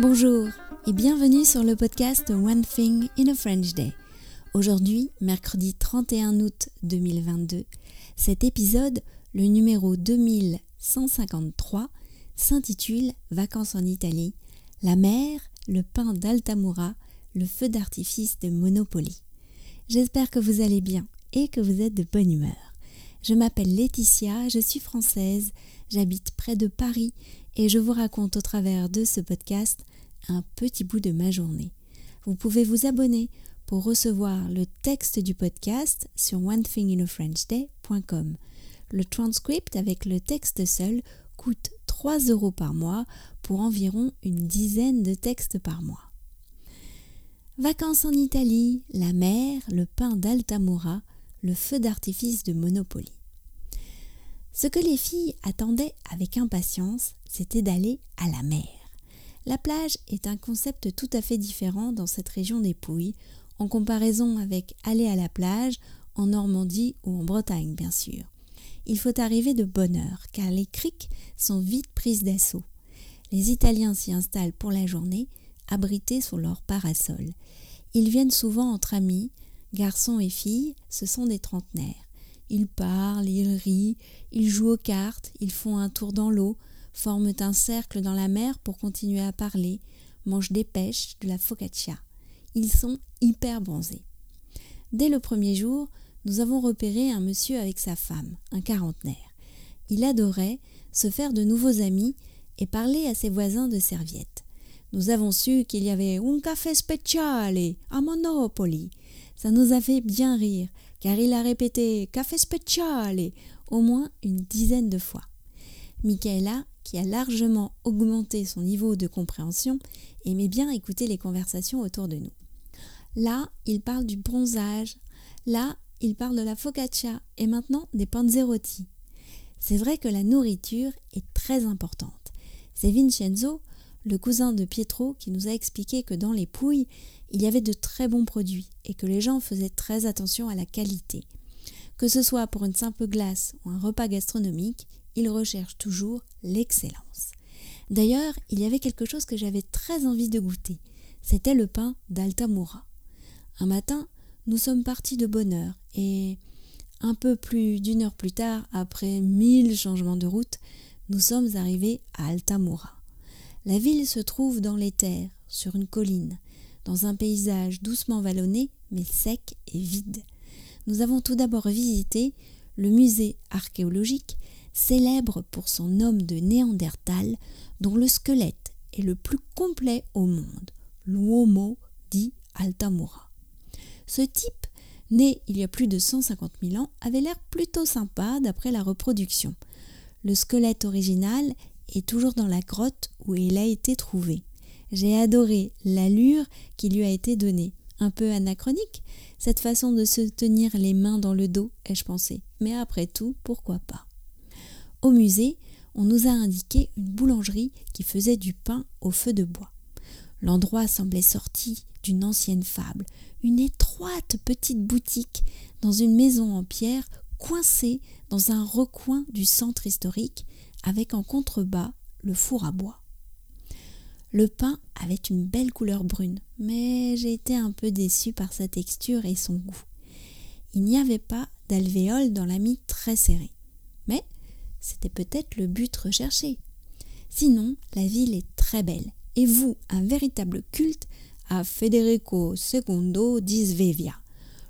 Bonjour et bienvenue sur le podcast One Thing in a French Day. Aujourd'hui, mercredi 31 août 2022, cet épisode, le numéro 2153, s'intitule Vacances en Italie, la mer, le pain d'Altamura, le feu d'artifice de Monopoly. J'espère que vous allez bien et que vous êtes de bonne humeur. Je m'appelle Laetitia, je suis française, j'habite près de Paris et je vous raconte au travers de ce podcast un petit bout de ma journée. Vous pouvez vous abonner pour recevoir le texte du podcast sur onethinginafrenchday.com. Le transcript avec le texte seul coûte 3 euros par mois pour environ une dizaine de textes par mois. Vacances en Italie, la mer, le pain d'Altamura, le feu d'artifice de Monopoly. Ce que les filles attendaient avec impatience, c'était d'aller à la mer. La plage est un concept tout à fait différent dans cette région des Pouilles, en comparaison avec aller à la plage en Normandie ou en Bretagne, bien sûr. Il faut arriver de bonne heure, car les criques sont vite prises d'assaut. Les Italiens s'y installent pour la journée, abrités sous leur parasol. Ils viennent souvent entre amis, garçons et filles, ce sont des trentenaires. Ils parlent, ils rient, ils jouent aux cartes, ils font un tour dans l'eau, forment un cercle dans la mer pour continuer à parler, mangent des pêches, de la focaccia. Ils sont hyper bronzés. Dès le premier jour, nous avons repéré un monsieur avec sa femme, un quarantenaire. Il adorait se faire de nouveaux amis et parler à ses voisins de serviettes. Nous avons su qu'il y avait un café speciale à Monopoly. Ça nous a fait bien rire, car il a répété café speciale au moins une dizaine de fois. Michaela qui a largement augmenté son niveau de compréhension, aimait bien écouter les conversations autour de nous. Là, il parle du bronzage, là, il parle de la focaccia et maintenant des panzerotti. C'est vrai que la nourriture est très importante. C'est Vincenzo, le cousin de Pietro, qui nous a expliqué que dans les Pouilles, il y avait de très bons produits et que les gens faisaient très attention à la qualité. Que ce soit pour une simple glace ou un repas gastronomique, il recherche toujours l'excellence. D'ailleurs, il y avait quelque chose que j'avais très envie de goûter. C'était le pain d'Altamura. Un matin, nous sommes partis de bonne heure et un peu plus d'une heure plus tard, après mille changements de route, nous sommes arrivés à Altamura. La ville se trouve dans les terres, sur une colline, dans un paysage doucement vallonné, mais sec et vide. Nous avons tout d'abord visité le musée archéologique célèbre pour son homme de Néandertal dont le squelette est le plus complet au monde, l'Uomo di Altamura. Ce type, né il y a plus de 150 000 ans, avait l'air plutôt sympa d'après la reproduction. Le squelette original toujours dans la grotte où il a été trouvé. J'ai adoré l'allure qui lui a été donnée. Un peu anachronique, cette façon de se tenir les mains dans le dos, ai-je pensé. Mais après tout, pourquoi pas? Au musée, on nous a indiqué une boulangerie qui faisait du pain au feu de bois. L'endroit semblait sorti d'une ancienne fable, une étroite petite boutique dans une maison en pierre coincée dans un recoin du centre historique avec en contrebas le four à bois. Le pain avait une belle couleur brune, mais j'ai été un peu déçue par sa texture et son goût. Il n'y avait pas d'alvéole dans la mie très serrée. Mais c'était peut-être le but recherché. Sinon, la ville est très belle et vous un véritable culte à Federico II di Svevia,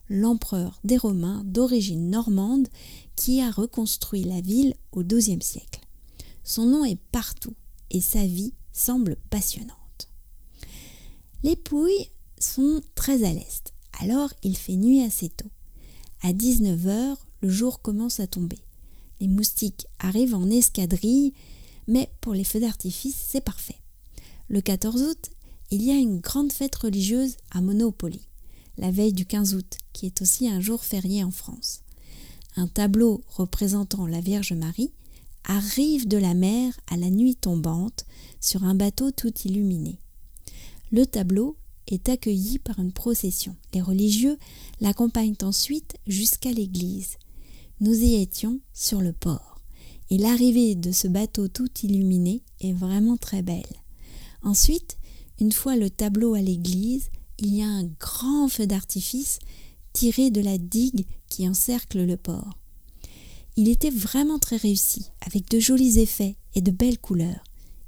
l'empereur des Romains d'origine normande qui a reconstruit la ville au XIIe siècle. Son nom est partout et sa vie semble passionnante. Les Pouilles sont très à l'est, alors il fait nuit assez tôt. À 19h, le jour commence à tomber. Les moustiques arrivent en escadrille, mais pour les feux d'artifice, c'est parfait. Le 14 août, il y a une grande fête religieuse à Monopoly, la veille du 15 août, qui est aussi un jour férié en France. Un tableau représentant la Vierge Marie arrive de la mer à la nuit tombante sur un bateau tout illuminé. Le tableau est accueilli par une procession. Les religieux l'accompagnent ensuite jusqu'à l'église. Nous y étions sur le port, et l'arrivée de ce bateau tout illuminé est vraiment très belle. Ensuite, une fois le tableau à l'église, il y a un grand feu d'artifice tiré de la digue qui encercle le port. Il était vraiment très réussi, avec de jolis effets et de belles couleurs.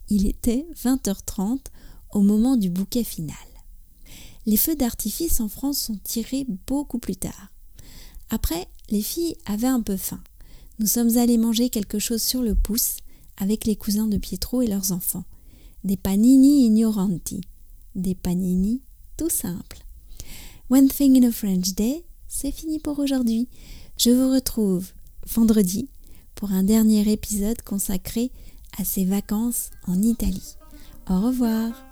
Il était 20h30 au moment du bouquet final. Les feux d'artifice en France sont tirés beaucoup plus tard. Après, les filles avaient un peu faim. Nous sommes allés manger quelque chose sur le pouce avec les cousins de Pietro et leurs enfants. Des panini ignoranti. Des panini tout simples. One Thing in a French Day, c'est fini pour aujourd'hui. Je vous retrouve vendredi pour un dernier épisode consacré à ces vacances en Italie. Au revoir